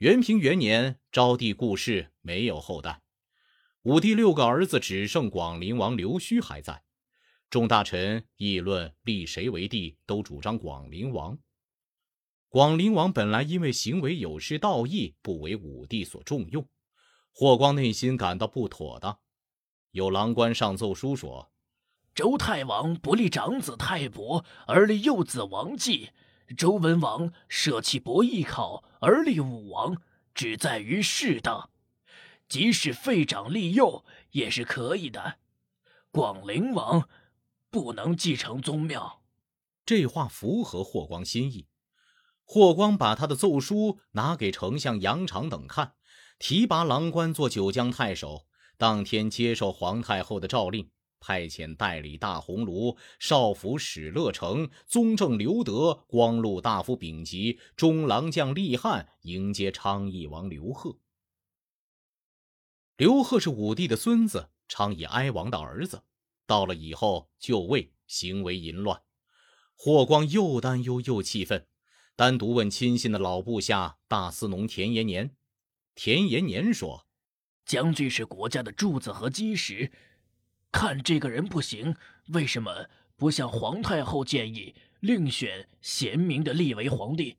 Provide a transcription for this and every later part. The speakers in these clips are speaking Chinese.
元平元年，昭帝故世，没有后代。武帝六个儿子只剩广陵王刘胥还在。众大臣议论立谁为帝，都主张广陵王。广陵王本来因为行为有失道义，不为武帝所重用。霍光内心感到不妥当，有郎官上奏书说：“周太王不立长子太伯，而立幼子王继。”周文王舍弃伯邑考而立武王，只在于适当。即使废长立幼也是可以的。广陵王不能继承宗庙。这话符合霍光心意。霍光把他的奏书拿给丞相杨长等看，提拔郎官做九江太守。当天接受皇太后的诏令。派遣代理大鸿胪、少府史乐成、宗正刘德、光禄大夫丙吉、中郎将厉汉迎接昌邑王刘贺。刘贺是武帝的孙子，昌邑哀王的儿子。到了以后就位，行为淫乱。霍光又担忧又气愤，单独问亲信的老部下大司农田延年。田延年说：“将军是国家的柱子和基石。”看这个人不行，为什么不向皇太后建议，另选贤明的立为皇帝？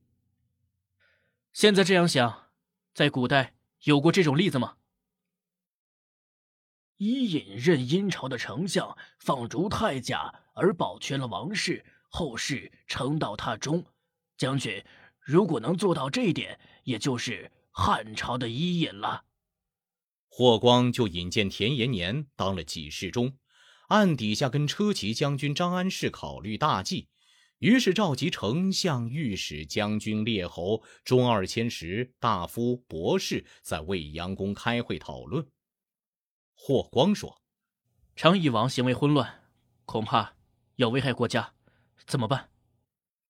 现在这样想，在古代有过这种例子吗？伊尹任殷朝的丞相，放逐太甲而保全了王室，后世称道他忠。将军如果能做到这一点，也就是汉朝的伊尹了。霍光就引荐田延年当了给事中，暗底下跟车骑将军张安世考虑大计，于是召集丞相、御史、将军、列侯、中二千石、大夫、博士，在未央宫开会讨论。霍光说：“昌邑王行为混乱，恐怕要危害国家，怎么办？”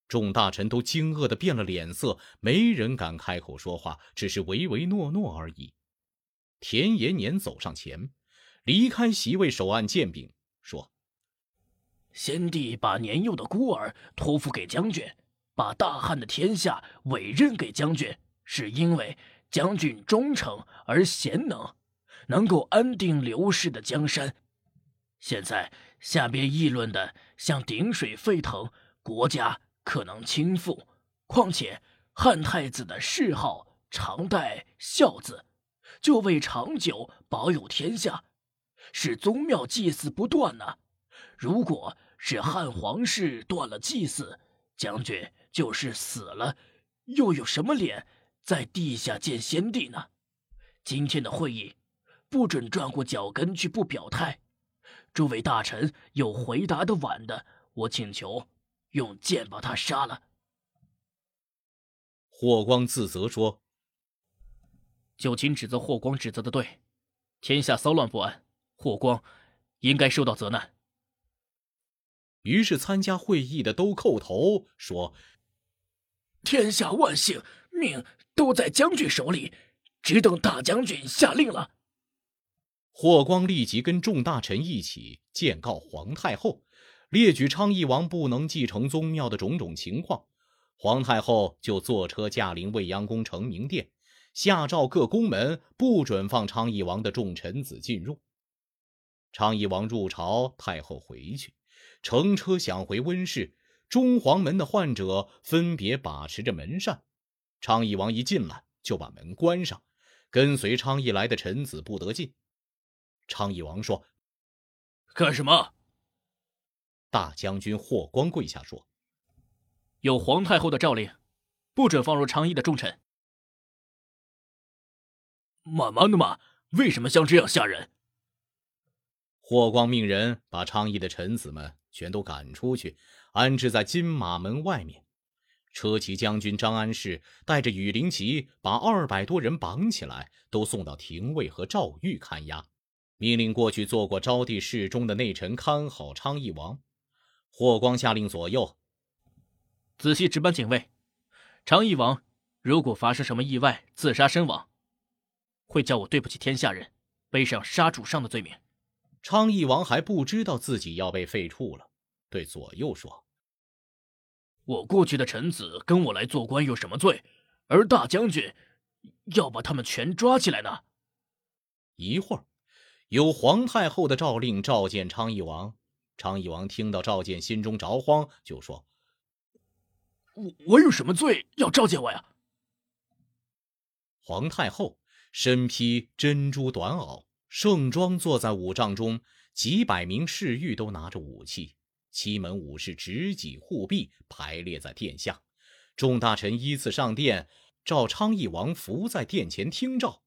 众大臣都惊愕的变了脸色，没人敢开口说话，只是唯唯诺诺而已。田延年走上前，离开席位，手按剑柄，说：“先帝把年幼的孤儿托付给将军，把大汉的天下委任给将军，是因为将军忠诚而贤能，能够安定刘氏的江山。现在下边议论的像鼎水沸腾，国家可能倾覆。况且汉太子的谥号常带孝字。”就为长久保有天下，使宗庙祭祀不断呢。如果是汉皇室断了祭祀，将军就是死了，又有什么脸在地下见先帝呢？今天的会议，不准转过脚跟去不表态。诸位大臣有回答的晚的，我请求用剑把他杀了。霍光自责说。九卿指责霍光指责的对，天下骚乱不安，霍光应该受到责难。于是参加会议的都叩头说：“天下万幸，命都在将军手里，只等大将军下令了。”霍光立即跟众大臣一起见告皇太后，列举昌邑王不能继承宗庙的种种情况。皇太后就坐车驾临未央宫承明殿。下诏各宫门不准放昌邑王的众臣子进入。昌邑王入朝，太后回去，乘车想回温室。中黄门的患者分别把持着门扇。昌邑王一进来，就把门关上，跟随昌邑来的臣子不得进。昌邑王说：“干什么？”大将军霍光跪下说：“有皇太后的诏令，不准放入昌邑的重臣。”慢慢的嘛，为什么像这样吓人？霍光命人把昌邑的臣子们全都赶出去，安置在金马门外面。车骑将军张安世带着羽林骑，把二百多人绑起来，都送到廷尉和诏狱看押。命令过去做过招帝侍中的内臣看好昌邑王。霍光下令左右仔细值班警卫。昌邑王如果发生什么意外，自杀身亡。会叫我对不起天下人，背上杀主上的罪名。昌邑王还不知道自己要被废黜了，对左右说：“我过去的臣子跟我来做官有什么罪？而大将军要把他们全抓起来呢？一会儿，有皇太后的诏令召见昌邑王。昌邑王听到召见，心中着慌，就说：“我我有什么罪要召见我呀？”皇太后身披珍珠短袄，盛装坐在五帐中，几百名侍御都拿着武器，七门武士执戟护臂，排列在殿下。众大臣依次上殿，召昌邑王伏在殿前听诏。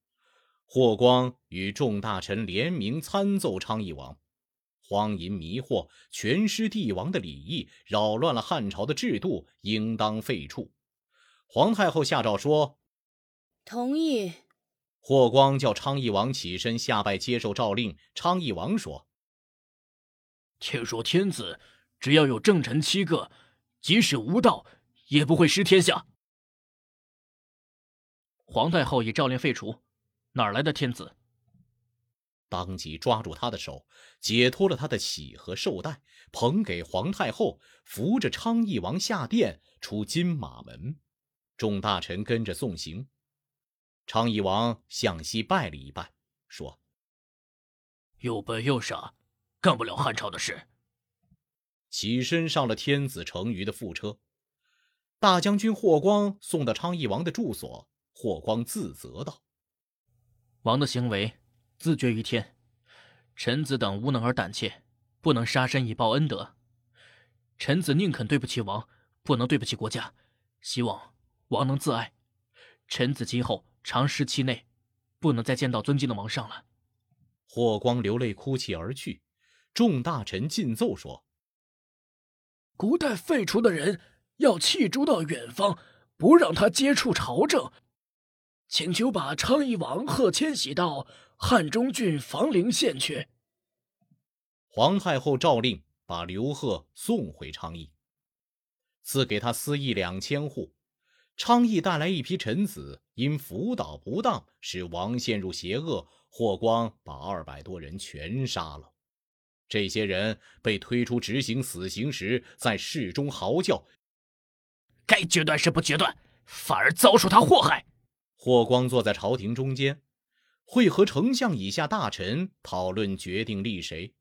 霍光与众大臣联名参奏昌邑王，荒淫迷惑，全失帝王的礼义，扰乱了汉朝的制度，应当废黜。皇太后下诏说：“同意。”霍光叫昌邑王起身下拜接受诏令。昌邑王说：“听说天子只要有正臣七个，即使无道。”也不会失天下。皇太后已诏令废除，哪来的天子？当即抓住他的手，解脱了他的喜和绶带，捧给皇太后，扶着昌邑王下殿，出金马门。众大臣跟着送行。昌邑王向西拜了一拜，说：“又笨又傻，干不了汉朝的事。”起身上了天子乘舆的副车。大将军霍光送到昌邑王的住所，霍光自责道：“王的行为自绝于天，臣子等无能而胆怯，不能杀身以报恩德。臣子宁肯对不起王，不能对不起国家。希望王能自爱。臣子今后长时期内，不能再见到尊敬的王上了。”霍光流泪哭泣而去。众大臣进奏说：“古代废除的人。”要弃诸到远方，不让他接触朝政，请求把昌邑王贺迁徙到汉中郡房陵县去。皇太后诏令把刘贺送回昌邑，赐给他私邑两千户。昌邑带来一批臣子，因辅导不当，使王陷入邪恶。霍光把二百多人全杀了。这些人被推出执行死刑时，在室中嚎叫。该决断时不决断，反而遭受他祸害。霍光坐在朝廷中间，会和丞相以下大臣讨论决定立谁。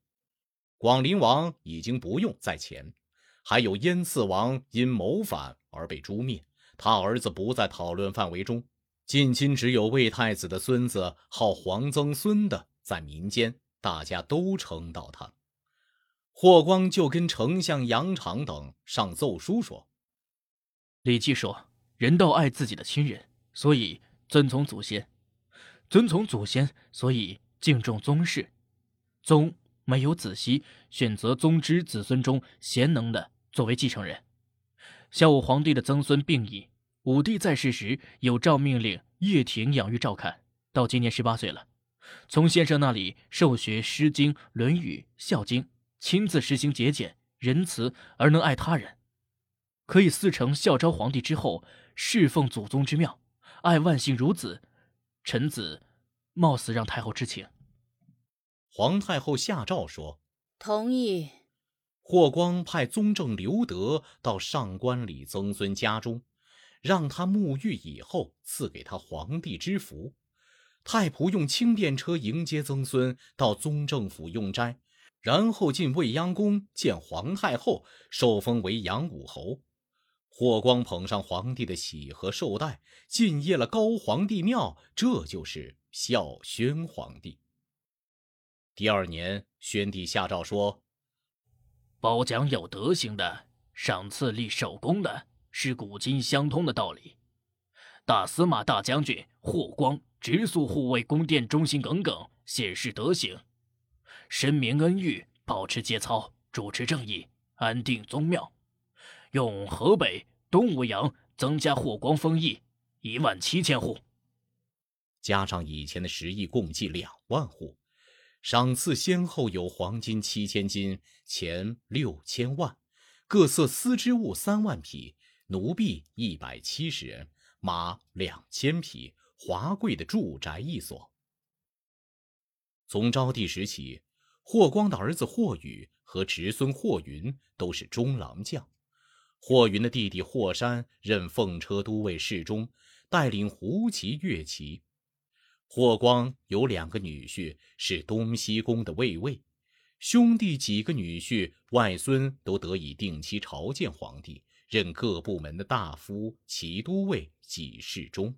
广陵王已经不用在前，还有燕次王因谋反而被诛灭，他儿子不在讨论范围中。近亲只有魏太子的孙子号皇曾孙的在民间，大家都称道他。霍光就跟丞相杨敞等上奏书说。礼记说：“人道爱自己的亲人，所以遵从祖先；遵从祖先，所以敬重宗室。宗没有子息，选择宗之子孙中贤能的作为继承人。孝武皇帝的曾孙病已，武帝在世时有诏命令叶挺养育照看，到今年十八岁了，从先生那里受学《诗经》《论语》《孝经》，亲自实行节俭仁慈，而能爱他人。”可以四承孝昭皇帝之后，侍奉祖宗之庙，爱万姓如子。臣子冒死让太后知情。皇太后下诏说：“同意。”霍光派宗正刘德到上官李曾孙家中，让他沐浴以后，赐给他皇帝之服。太仆用轻便车迎接曾孙到宗正府用斋，然后进未央宫见皇太后，受封为阳武侯。霍光捧上皇帝的玺和绶带，进谒了高皇帝庙，这就是孝宣皇帝。第二年，宣帝下诏说：“褒奖有德行的，赏赐立守功的，是古今相通的道理。大司马、大将军霍光直宿护卫宫殿，忠心耿耿，显示德行；深明恩遇，保持节操，主持正义，安定宗庙。”用河北、东吴阳增加霍光封邑一万七千户，加上以前的十亿，共计两万户。赏赐先后有黄金七千斤、钱六千万，各色丝织物三万匹，奴婢一百七十人，马两千匹，华贵的住宅一所。从昭帝时起，霍光的儿子霍宇和侄孙霍云都是中郎将。霍云的弟弟霍山任奉车都尉侍中，带领胡骑越骑。霍光有两个女婿是东西宫的卫尉，兄弟几个女婿、外孙都得以定期朝见皇帝，任各部门的大夫、骑都尉、给事中，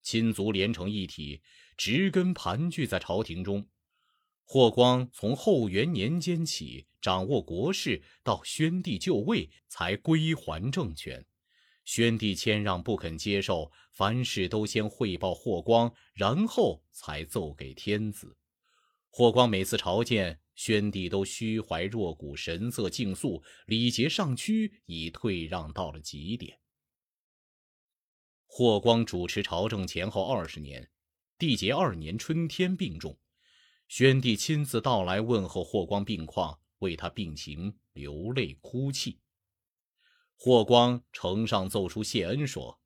亲族连成一体，植根盘踞在朝廷中。霍光从后元年间起掌握国事，到宣帝就位才归还政权。宣帝谦让不肯接受，凡事都先汇报霍光，然后才奏给天子。霍光每次朝见宣帝，都虚怀若谷，神色静肃，礼节上趋，已退让到了极点。霍光主持朝政前后二十年，缔结二年春天病重。宣帝亲自到来问候霍光病况，为他病情流泪哭泣。霍光呈上奏书谢恩，说：“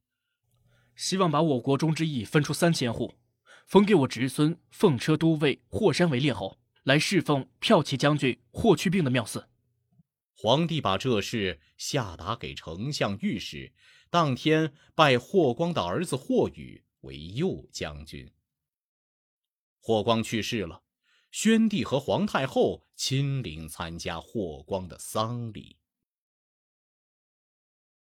希望把我国中之邑分出三千户，封给我侄孙奉车都尉霍山为列侯，来侍奉骠骑将军霍去病的庙祀。”皇帝把这事下达给丞相御史，当天拜霍光的儿子霍宇为右将军。霍光去世了。宣帝和皇太后亲临参加霍光的丧礼。